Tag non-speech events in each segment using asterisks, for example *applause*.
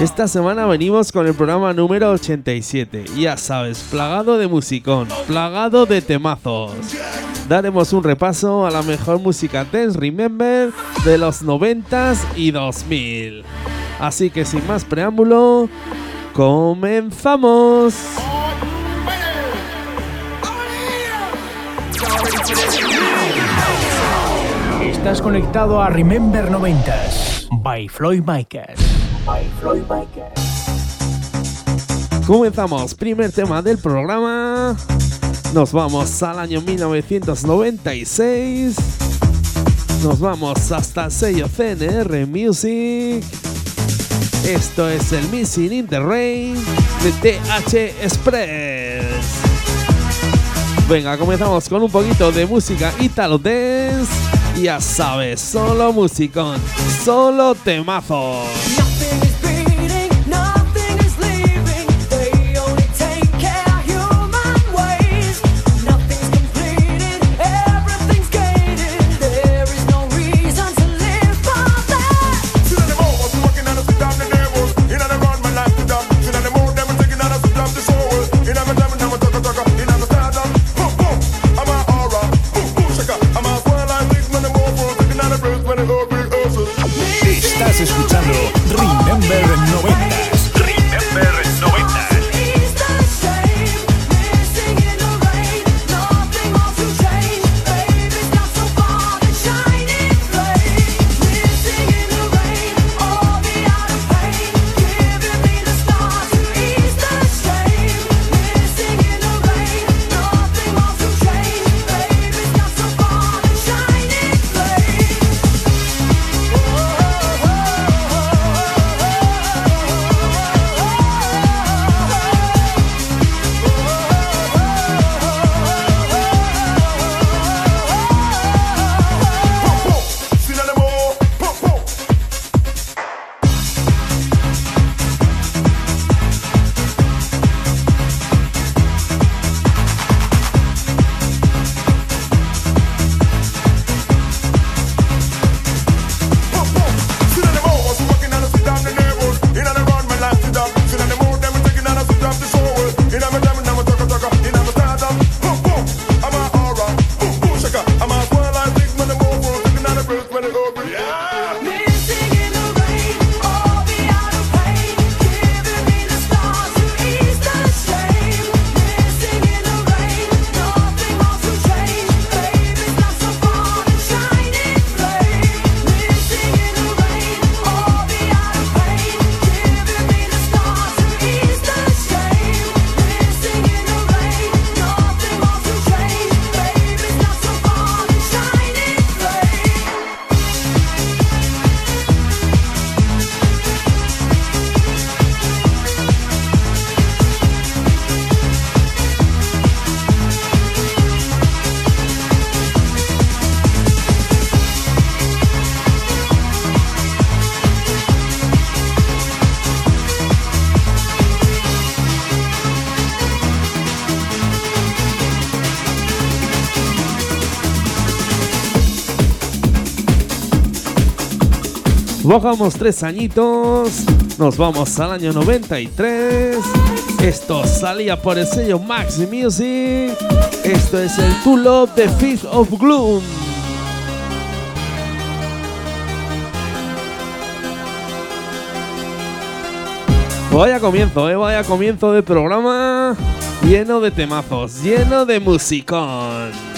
Esta semana venimos con el programa número 87, ya sabes, plagado de musicón, plagado de temazos. Daremos un repaso a la mejor música dance remember de los 90s y 2000. Así que sin más preámbulo, comenzamos. Estás conectado a Remember 90s by Floyd Micas. Comenzamos, primer tema del programa. Nos vamos al año 1996. Nos vamos hasta el sello CNR Music. Esto es el Missing in the Rain de TH Express. Venga, comenzamos con un poquito de música Italo Dance. Ya sabes, solo musicón, solo temazos. Bajamos tres añitos, nos vamos al año 93. Esto salía por el sello Max Music. Esto es el To Love The Fifth of Gloom. Vaya comienzo, eh, vaya comienzo de programa lleno de temazos, lleno de musicón.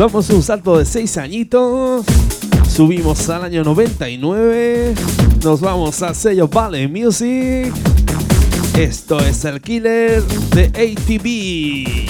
Damos un salto de 6 añitos. Subimos al año 99. Nos vamos al sello Vale Music. Esto es el killer de ATV.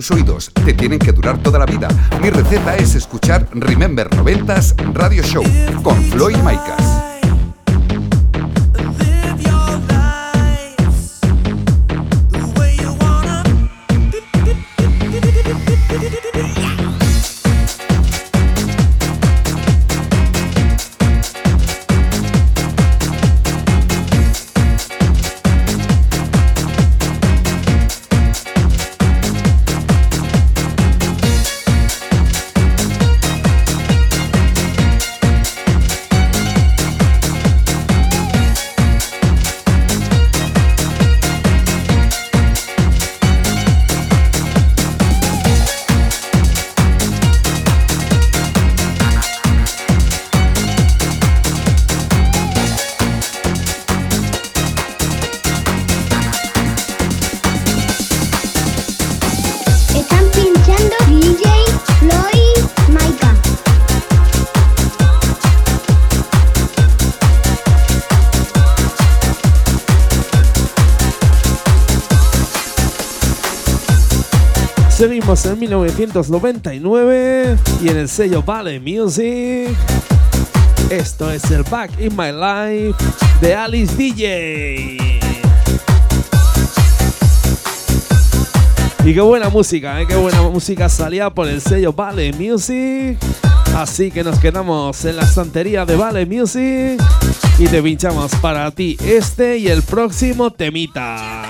Tus oídos, te tienen que durar toda la vida. Mi receta es escuchar Remember 90s Radio Show con Floyd Maicas. En 1999 y en el sello Vale Music. Esto es el Back in My Life de Alice DJ. Y qué buena música, ¿eh? qué buena música salía por el sello Vale Music. Así que nos quedamos en la estantería de Vale Music y te pinchamos para ti este y el próximo temita.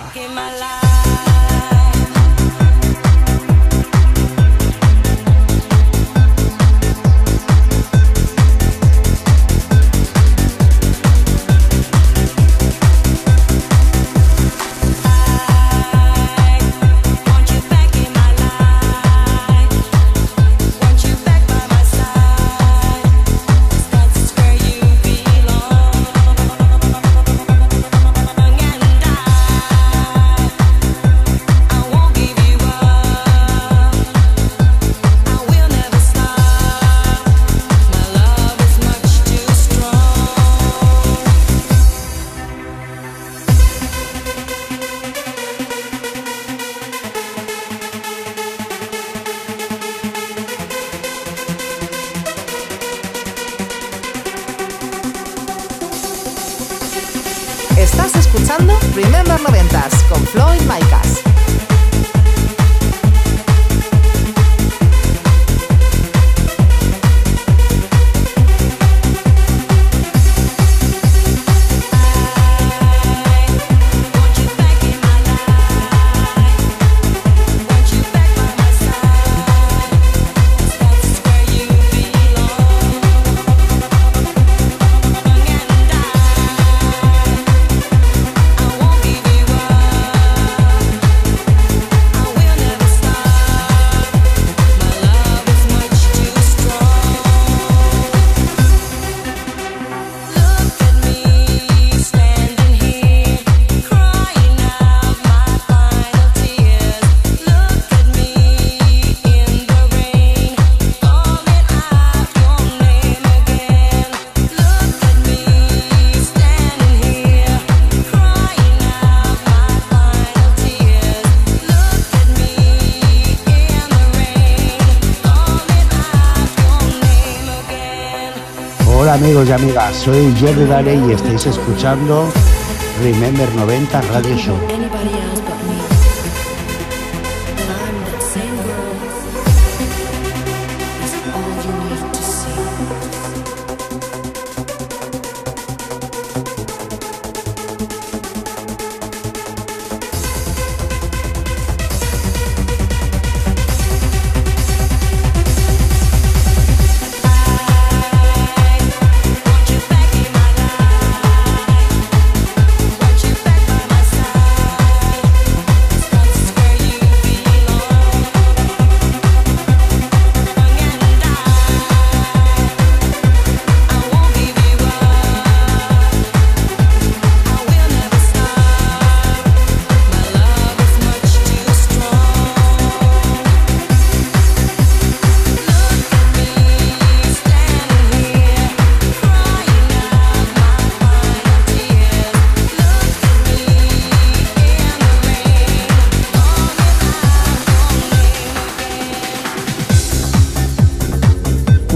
Amigos y amigas, soy Jerry Darey y estáis escuchando Remember 90 Radio Show.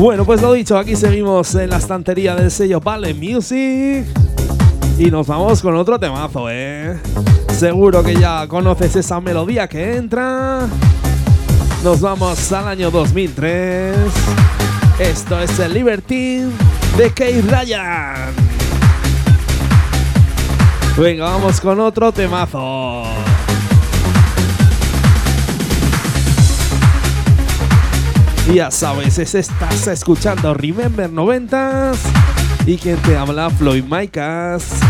Bueno, pues lo dicho, aquí seguimos en la estantería del sello Vale Music. Y nos vamos con otro temazo, ¿eh? Seguro que ya conoces esa melodía que entra. Nos vamos al año 2003. Esto es el Libertine de Kate Ryan. Venga, vamos con otro temazo. Ya sabes, es estás escuchando Remember 90s y quien te habla Floyd Micas.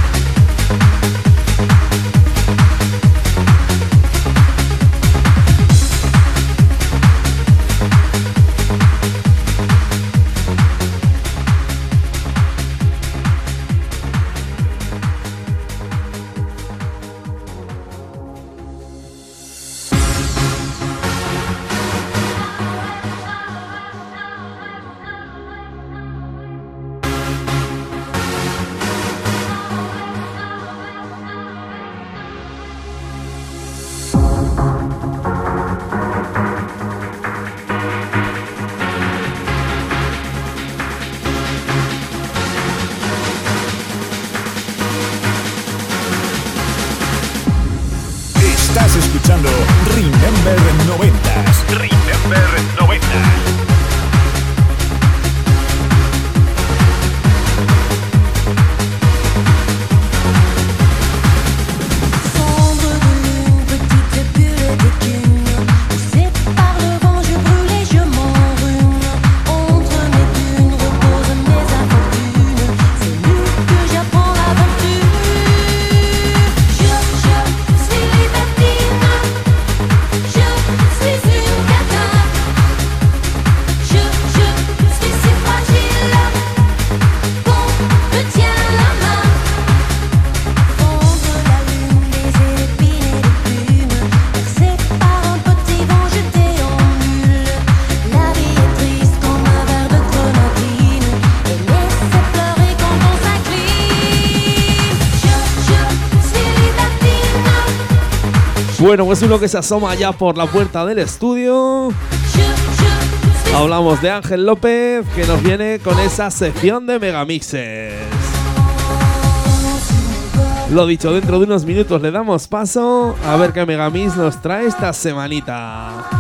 Bueno, pues uno que se asoma ya por la puerta del estudio. Hablamos de Ángel López que nos viene con esa sección de megamixes. Lo dicho, dentro de unos minutos le damos paso a ver qué megamix nos trae esta semanita.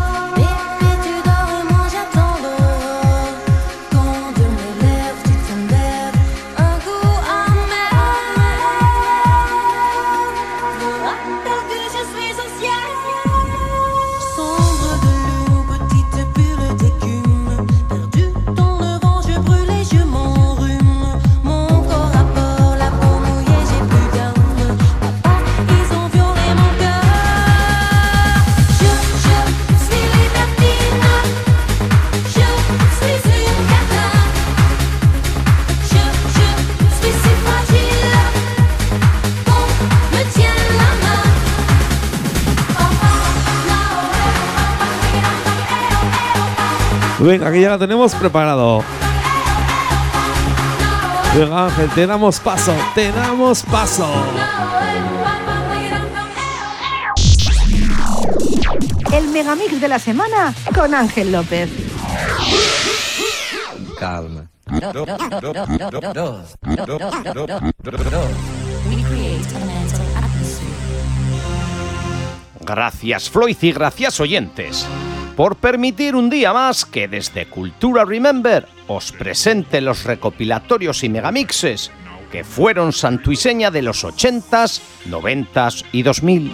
Venga, que ya la tenemos preparado. Venga, Ángel, te damos paso, te damos paso. El megamix de la semana con Ángel López. Calma. Gracias Floyd y gracias oyentes por permitir un día más que desde Cultura Remember os presente los recopilatorios y megamixes que fueron santuiseña de los 80s, 90s y 2000.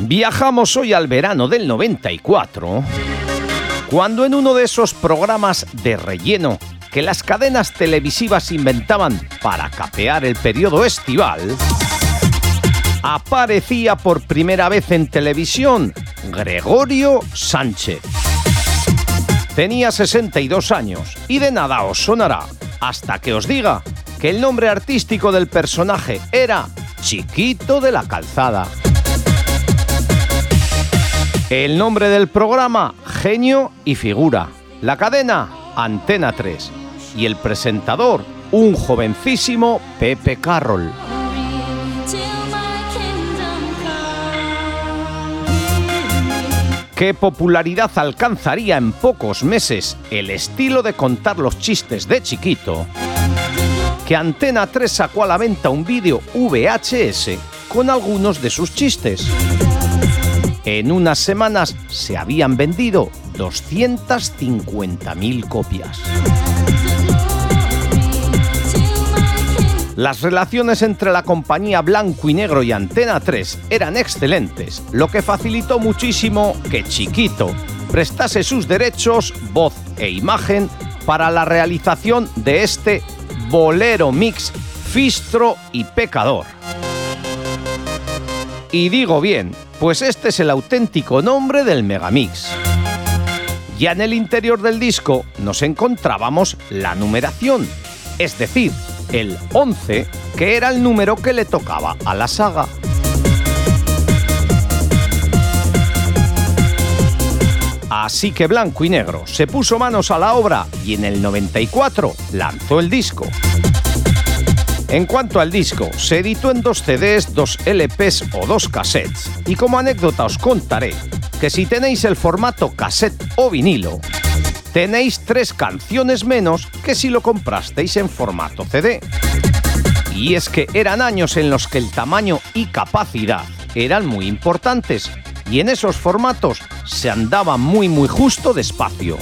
Viajamos hoy al verano del 94, cuando en uno de esos programas de relleno que las cadenas televisivas inventaban para capear el periodo estival, aparecía por primera vez en televisión Gregorio Sánchez. Tenía 62 años y de nada os sonará hasta que os diga que el nombre artístico del personaje era Chiquito de la Calzada. El nombre del programa, Genio y Figura. La cadena, Antena 3. Y el presentador, un jovencísimo Pepe Carroll. ¿Qué popularidad alcanzaría en pocos meses el estilo de contar los chistes de chiquito? Que Antena 3 sacó a la venta un vídeo VHS con algunos de sus chistes. En unas semanas se habían vendido 250.000 copias. Las relaciones entre la compañía Blanco y Negro y Antena 3 eran excelentes, lo que facilitó muchísimo que Chiquito prestase sus derechos, voz e imagen para la realización de este bolero mix Fistro y Pecador. Y digo bien, pues este es el auténtico nombre del Megamix. Ya en el interior del disco nos encontrábamos la numeración, es decir, el 11, que era el número que le tocaba a la saga. Así que Blanco y Negro se puso manos a la obra y en el 94 lanzó el disco. En cuanto al disco, se editó en dos CDs, dos LPs o dos cassettes. Y como anécdota os contaré que si tenéis el formato cassette o vinilo, tenéis tres canciones menos que si lo comprasteis en formato CD. Y es que eran años en los que el tamaño y capacidad eran muy importantes y en esos formatos se andaba muy muy justo despacio.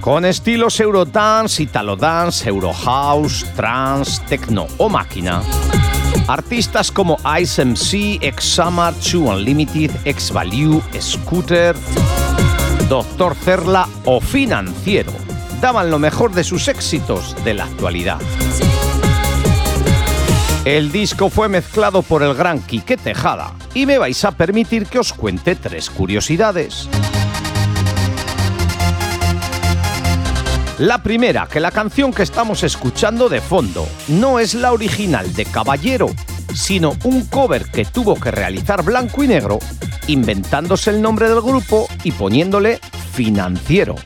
Con estilos Eurodance, Italodance, Eurohouse, Trance, Techno o Máquina. Artistas como Ice MC, X Summer, Two Unlimited, X Value, Scooter, Doctor Cerla o Financiero daban lo mejor de sus éxitos de la actualidad. El disco fue mezclado por el gran Quique Tejada y me vais a permitir que os cuente tres curiosidades. La primera, que la canción que estamos escuchando de fondo no es la original de Caballero, sino un cover que tuvo que realizar Blanco y Negro, inventándose el nombre del grupo y poniéndole financiero.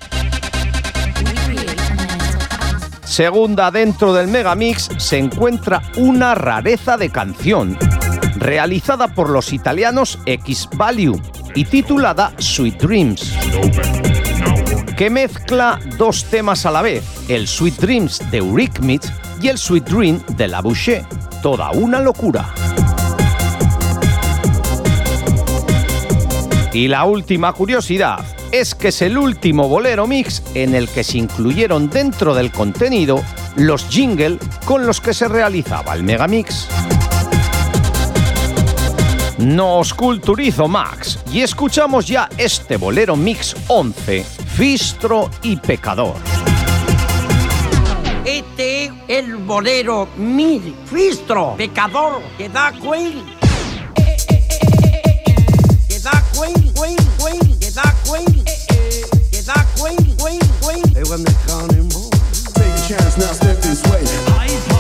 Segunda, dentro del Megamix se encuentra una rareza de canción, realizada por los italianos X Value y titulada Sweet Dreams que mezcla dos temas a la vez, el Sweet Dreams de Eurythmics y el Sweet Dream de La Boucher. Toda una locura. Y la última curiosidad es que es el último bolero mix en el que se incluyeron dentro del contenido los jingle con los que se realizaba el megamix. Nos culturizo Max y escuchamos ya este bolero mix 11, Fistro y Pecador. Este es el bolero mil fistro, pecador, que da cuen. Que da cuen, cuen, cuen, que da cuen. Que da cuen, cuen, cuen. Hey, when they counting more. Take a chance now, step this way.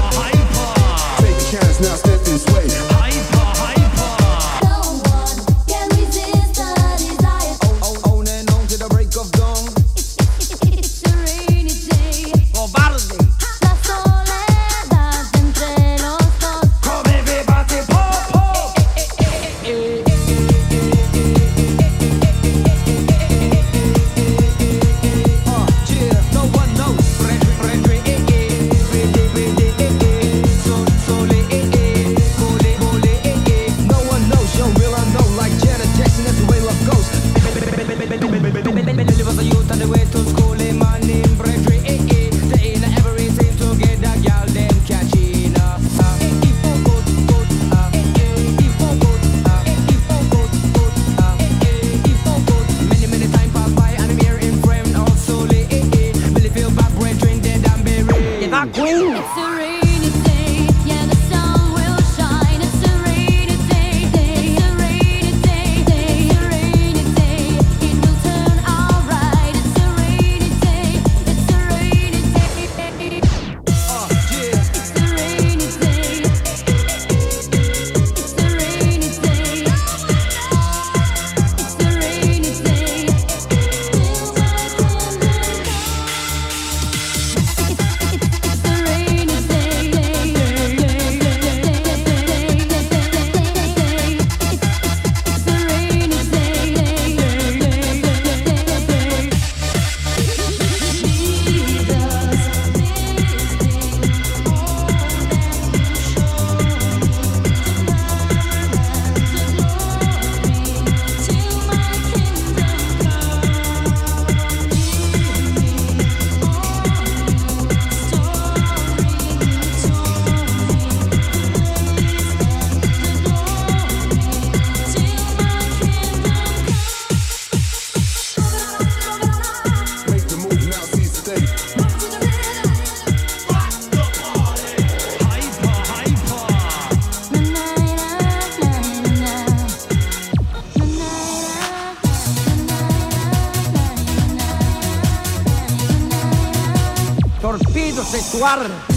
suar.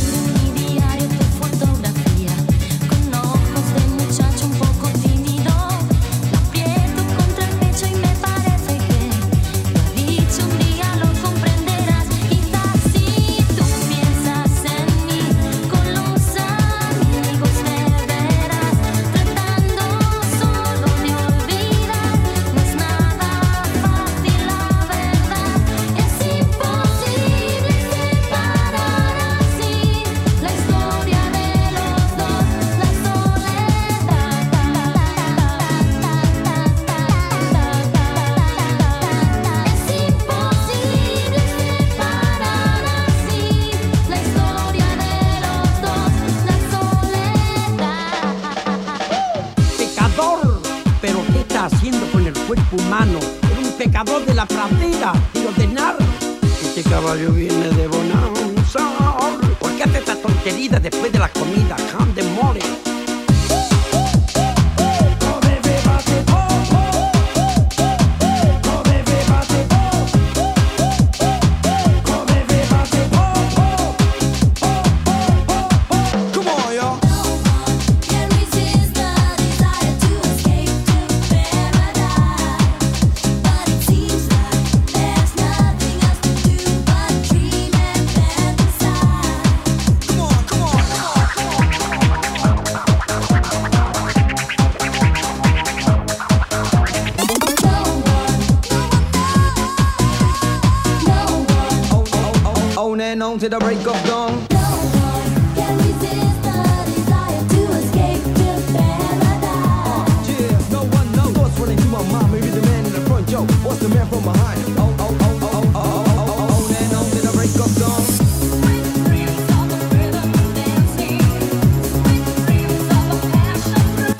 Caballo viene de Bonanza. ¿Por qué hace esta tontería después de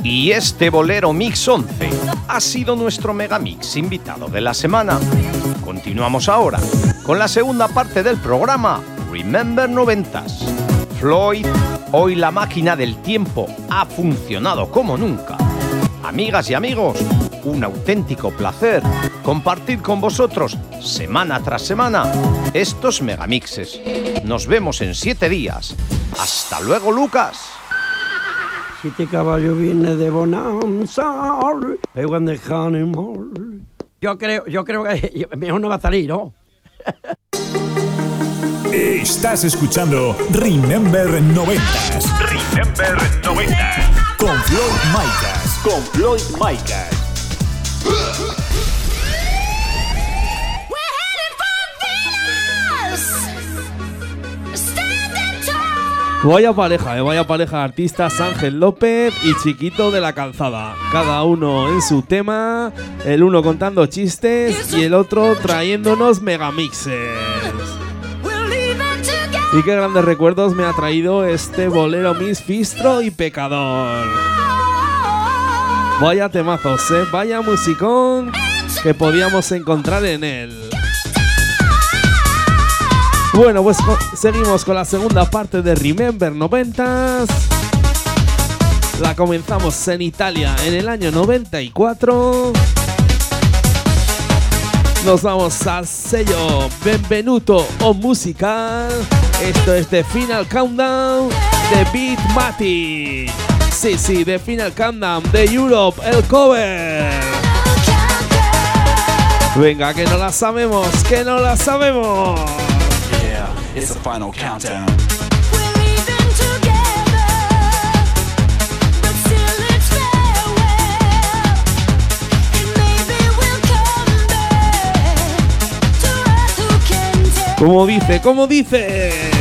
Y este bolero Mix 11 ha sido nuestro megamix invitado de la semana. Continuamos ahora con la segunda parte del programa Remember 90s. Floyd, hoy la máquina del tiempo ha funcionado como nunca. Amigas y amigos, un auténtico placer compartir con vosotros semana tras semana estos megamixes. Nos vemos en siete días. Hasta luego, Lucas. Este caballo viene de Bonanza. Yo creo, yo creo que *laughs* mejor no va a salir, ¿no? *laughs* Estás escuchando Remember 90s Remember 90. con Floyd Micas. Con Floyd Micas. Vaya pareja, eh, vaya pareja de artistas Ángel López y Chiquito de la Calzada. Cada uno en su tema, el uno contando chistes y el otro trayéndonos megamixes. Y qué grandes recuerdos me ha traído este bolero Miss Fistro y Pecador. Vaya temazos, eh, vaya musicón que podíamos encontrar en él. Bueno, pues seguimos con la segunda parte de Remember 90s. La comenzamos en Italia en el año 94. Nos vamos al sello Benvenuto o Musical. Esto es The Final Countdown de Beat Mati. Sí, sí, The Final Countdown de Europe, el cover. Venga, que no la sabemos, que no la sabemos. Yeah, it's the final countdown. Como dice, como dice.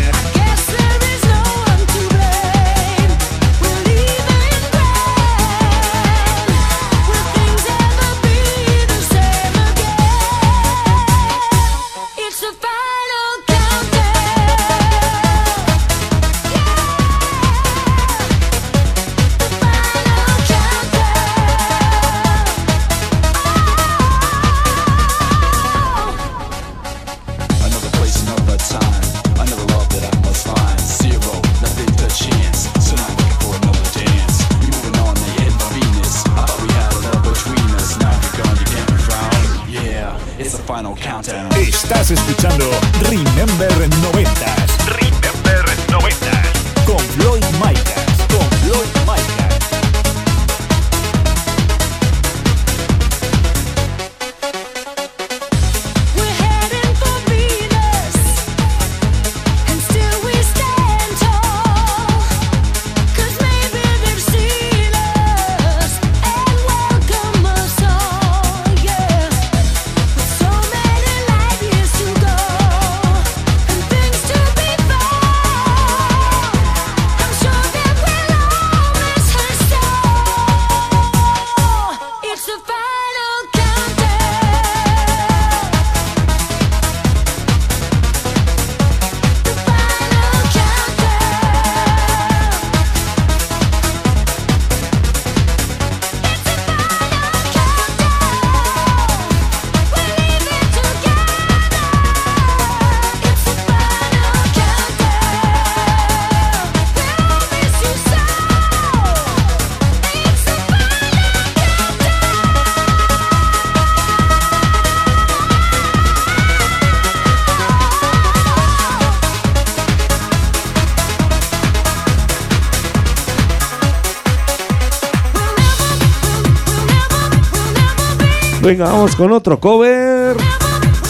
Venga, vamos con otro cover.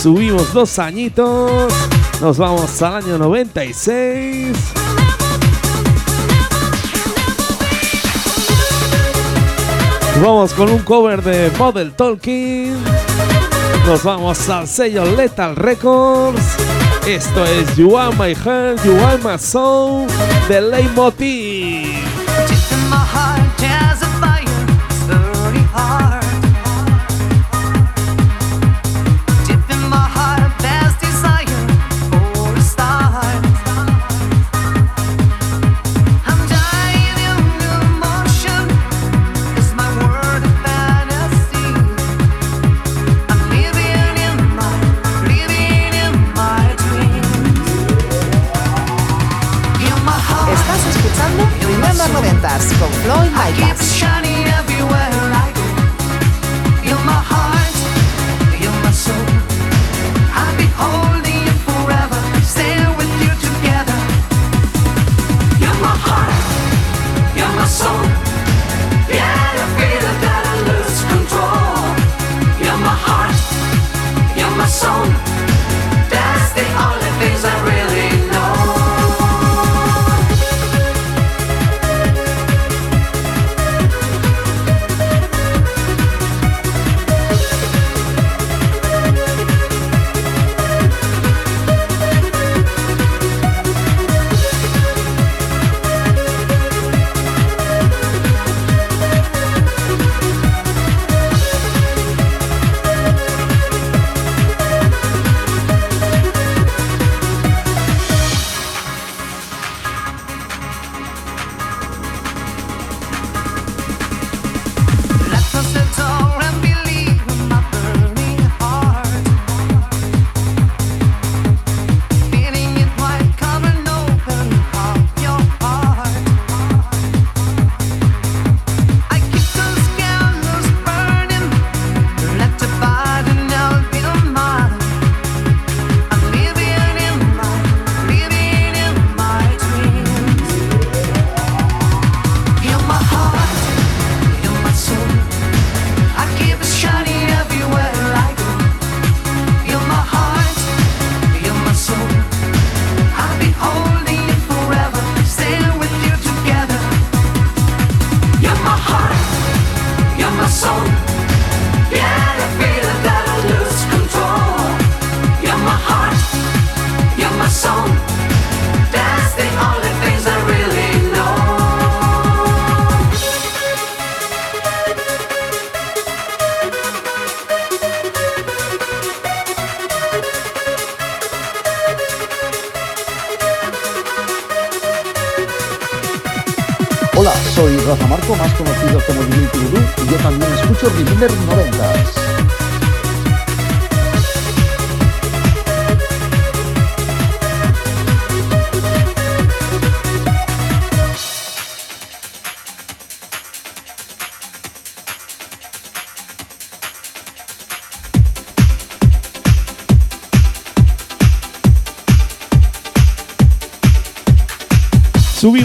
Subimos dos añitos. Nos vamos al año 96. Vamos con un cover de Model Tolkien. Nos vamos al sello Lethal Records. Esto es You Are My Heart, You Are My Soul de Leitmotiv.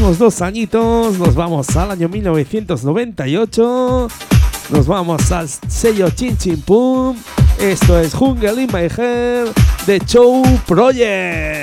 Subimos dos añitos, nos vamos al año 1998, nos vamos al sello Chin Chin Pum. Esto es Jungle in My Hair de Show Project.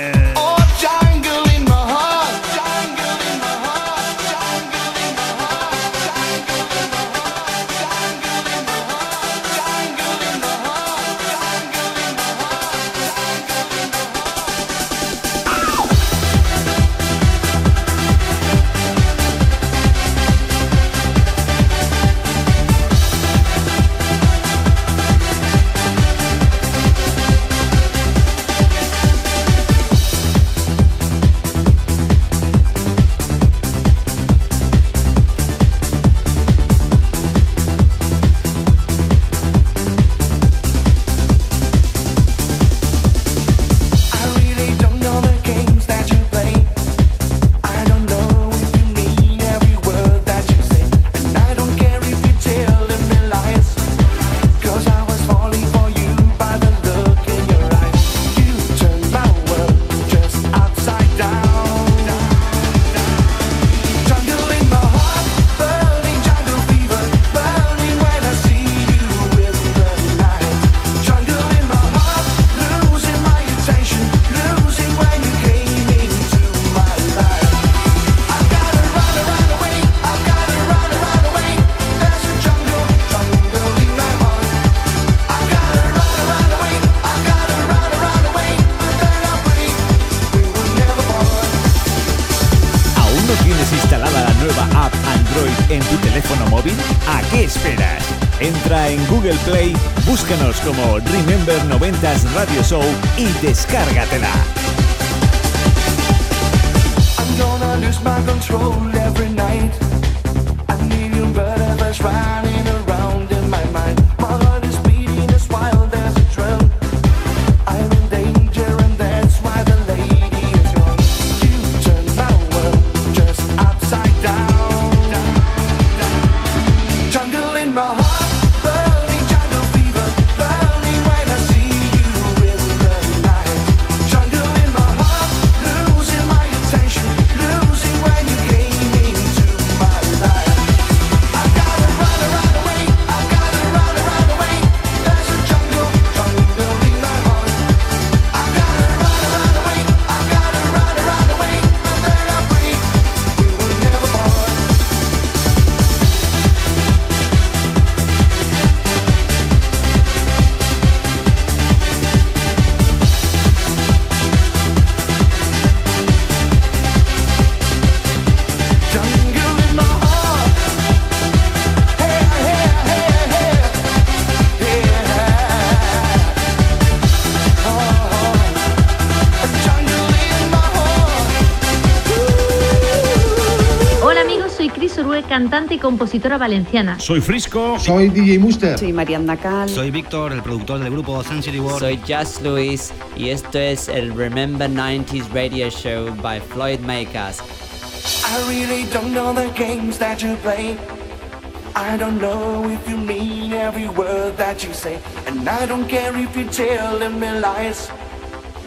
Google Play, búscanos como Remember 90s Radio Show y descárgatela. I'm cantante y compositora valenciana. Soy Frisco. Soy DJ Muster. Soy Mariana Cal. Soy Víctor, el productor del grupo Sun City World. Soy Just Luis y esto es el Remember 90s Radio Show by Floyd Makers. I really don't know the games that you play. I don't know if you mean every word that you say. And I don't care if you're telling me lies.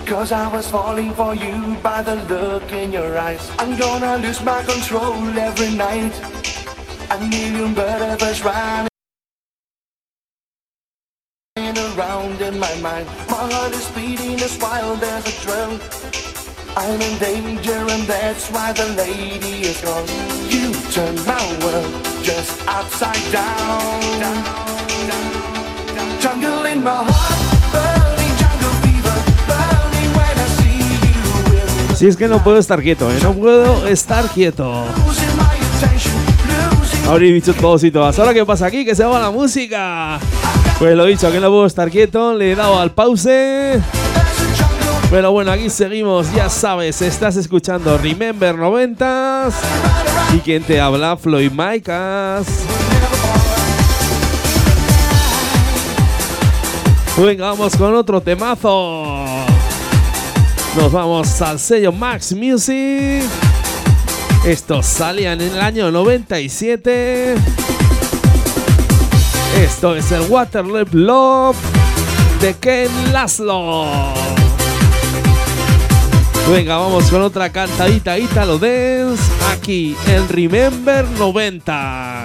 Cause I was falling for you by the look in your eyes. I'm gonna lose my control every night. A million butterflies running around in my mind. My heart is beating as wild as a drum. I'm in danger and that's why the lady is gone. You turn my world just upside down. Jungle in my heart, burning jungle fever, burning when I see you Si es que no puedo estar quieto, ¿eh? No puedo estar quieto. Habréis dicho todos y todas. ¿Ahora qué pasa aquí? Que se va la música. Pues lo dicho, que no puedo estar quieto. Le he dado al pause. Pero bueno, aquí seguimos. Ya sabes, estás escuchando Remember 90s. Y quien te habla, Floyd Micas. Venga, vamos con otro temazo. Nos vamos al sello Max Music. Estos salían en el año 97. Esto es el Waterloo Love de Ken Laszlo. Venga, vamos con otra cantadita Italo Dance aquí en Remember 90.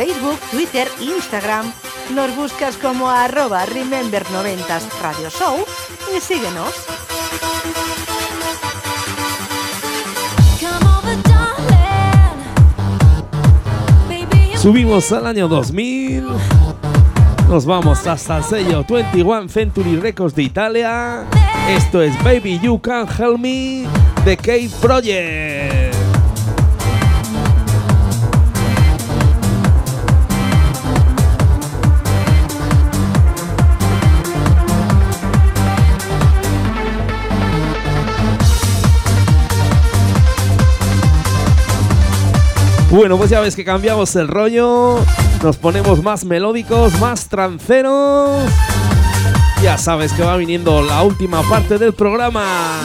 Facebook, Twitter, Instagram. Nos buscas como arroba Remember 90 Radio Show y síguenos. Subimos al año 2000. Nos vamos hasta el sello 21 Century Records de Italia. Esto es Baby You Can Help Me, The Cave Project. Bueno, pues ya ves que cambiamos el rollo, nos ponemos más melódicos, más tranceros. Ya sabes que va viniendo la última parte del programa.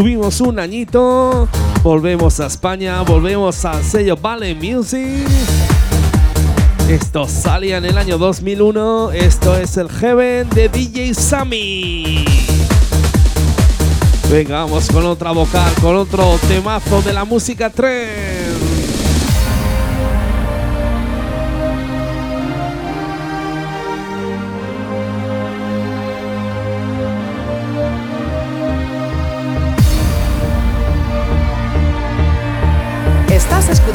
subimos un añito, volvemos a España, volvemos al sello Vale Music. Esto salía en el año 2001, esto es el Heaven de DJ Sammy. Venga, vamos con otra vocal, con otro temazo de la música 3.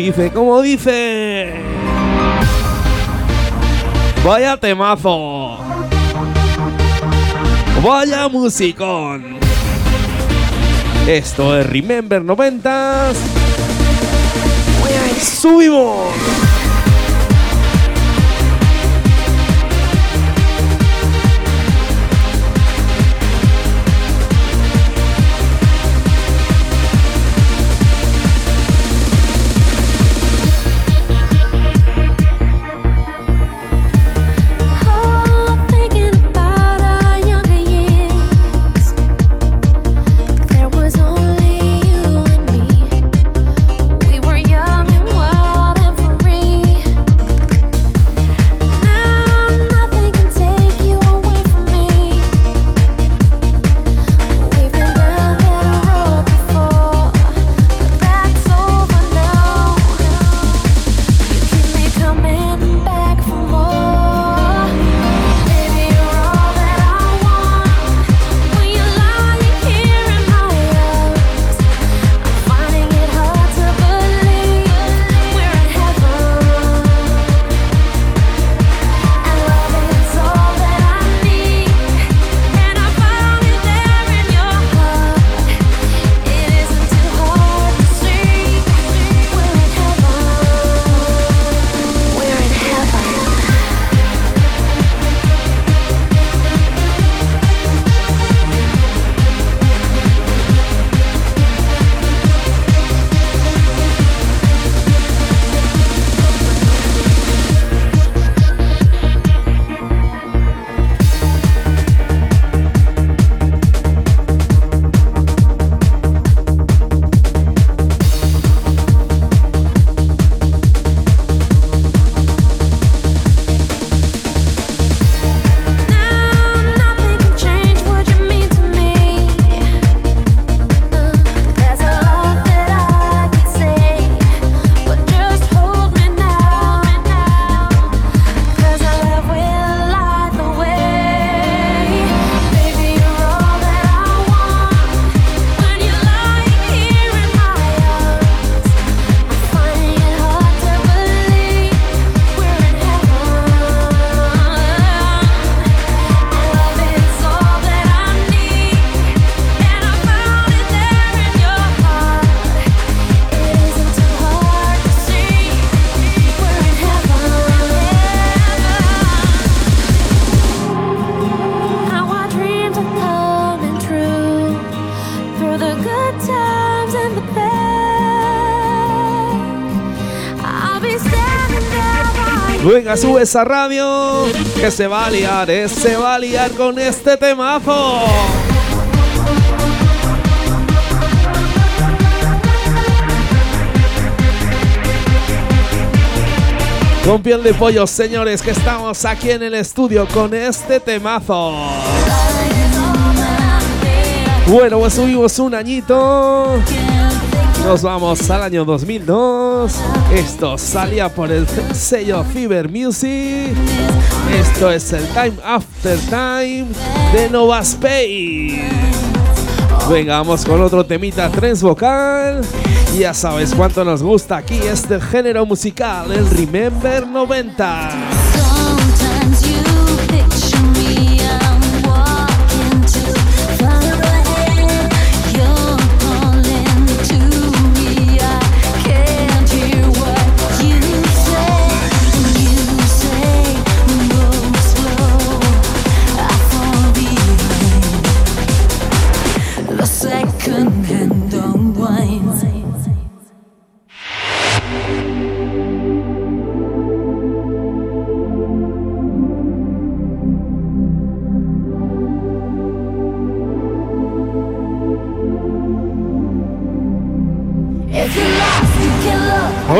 Dice, como dice. Vaya temazo. Vaya musicón. Esto es Remember 90s. Subimos. Venga, sube esa radio. Que se va a liar, eh, se va a liar con este temazo. Con piel de pollo, señores, que estamos aquí en el estudio con este temazo. Bueno, pues subimos un añito. Nos vamos al año 2002. Esto salía por el sello Fever Music. Esto es el Time After Time de Nova Space. Venga, vamos con otro temita tres vocal. Ya sabes cuánto nos gusta aquí este género musical, el Remember 90.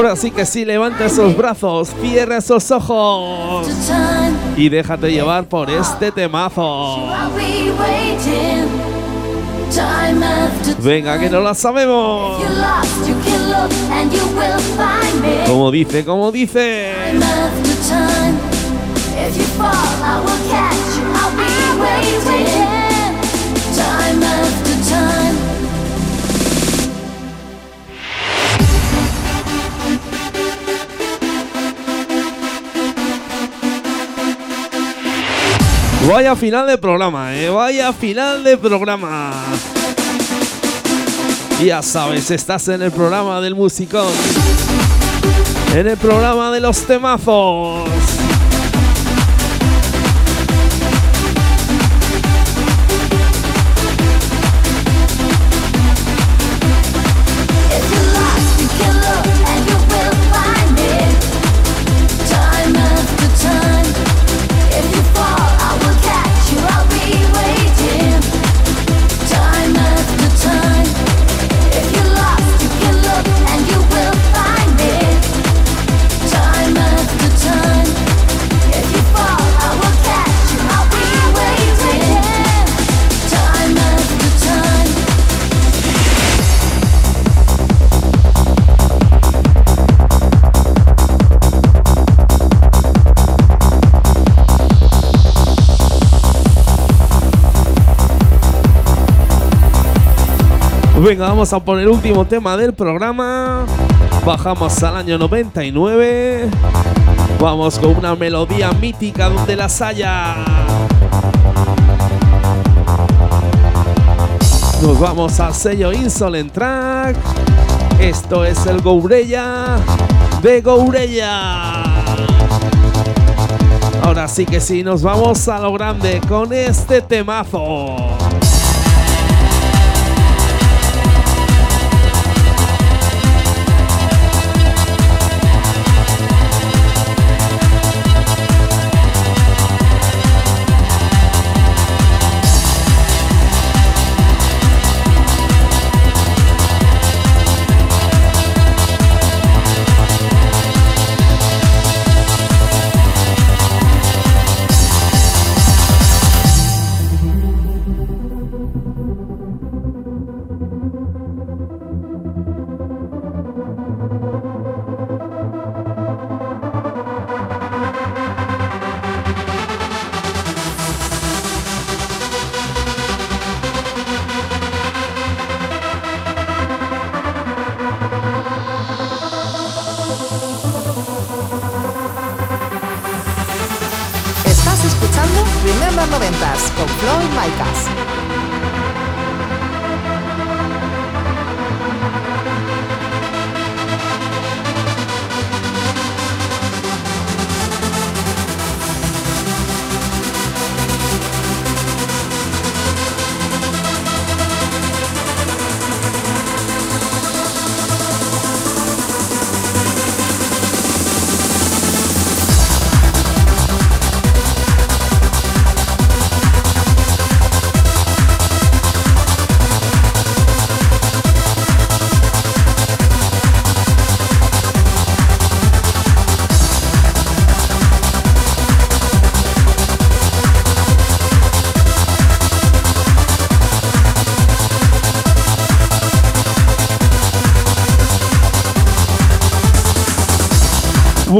Ahora sí que sí, levanta esos brazos, cierra esos ojos y déjate llevar por este temazo. Venga, que no la sabemos. Como dice, como dice. I'll be waiting. Vaya final de programa, eh. Vaya final de programa. Ya sabes, estás en el programa del musicón. En el programa de los temazos. Venga, vamos a poner el último tema del programa. Bajamos al año 99. Vamos con una melodía mítica donde las haya. Nos vamos al sello Insolent Track. Esto es el Goureya de Goureya. Ahora sí que sí, nos vamos a lo grande con este temazo.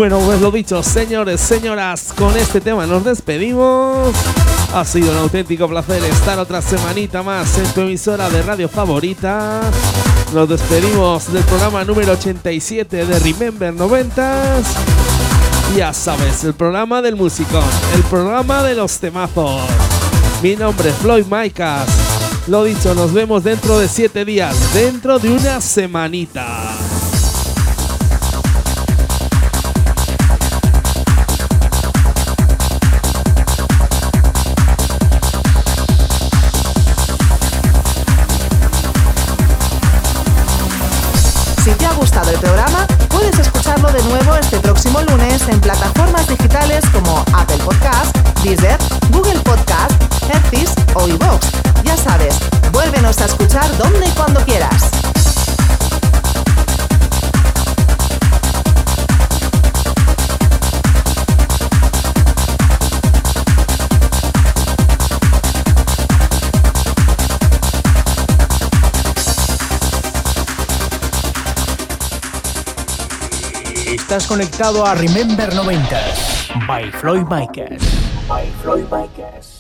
Bueno, pues lo dicho, señores, señoras, con este tema nos despedimos. Ha sido un auténtico placer estar otra semanita más en tu emisora de radio favorita. Nos despedimos del programa número 87 de Remember 90s. Ya sabes, el programa del musicón, el programa de los temazos. Mi nombre es Floyd Maicas. Lo dicho, nos vemos dentro de 7 días, dentro de una semanita. Puedes escucharlo de nuevo este próximo lunes en plataformas digitales como Apple Podcast, Deezer, Google Podcast, Hertis o iVoox. Ya sabes, vuélvenos a escuchar donde y cuando quieras. Estás conectado a Remember 90s by Floyd Micas. By Floyd.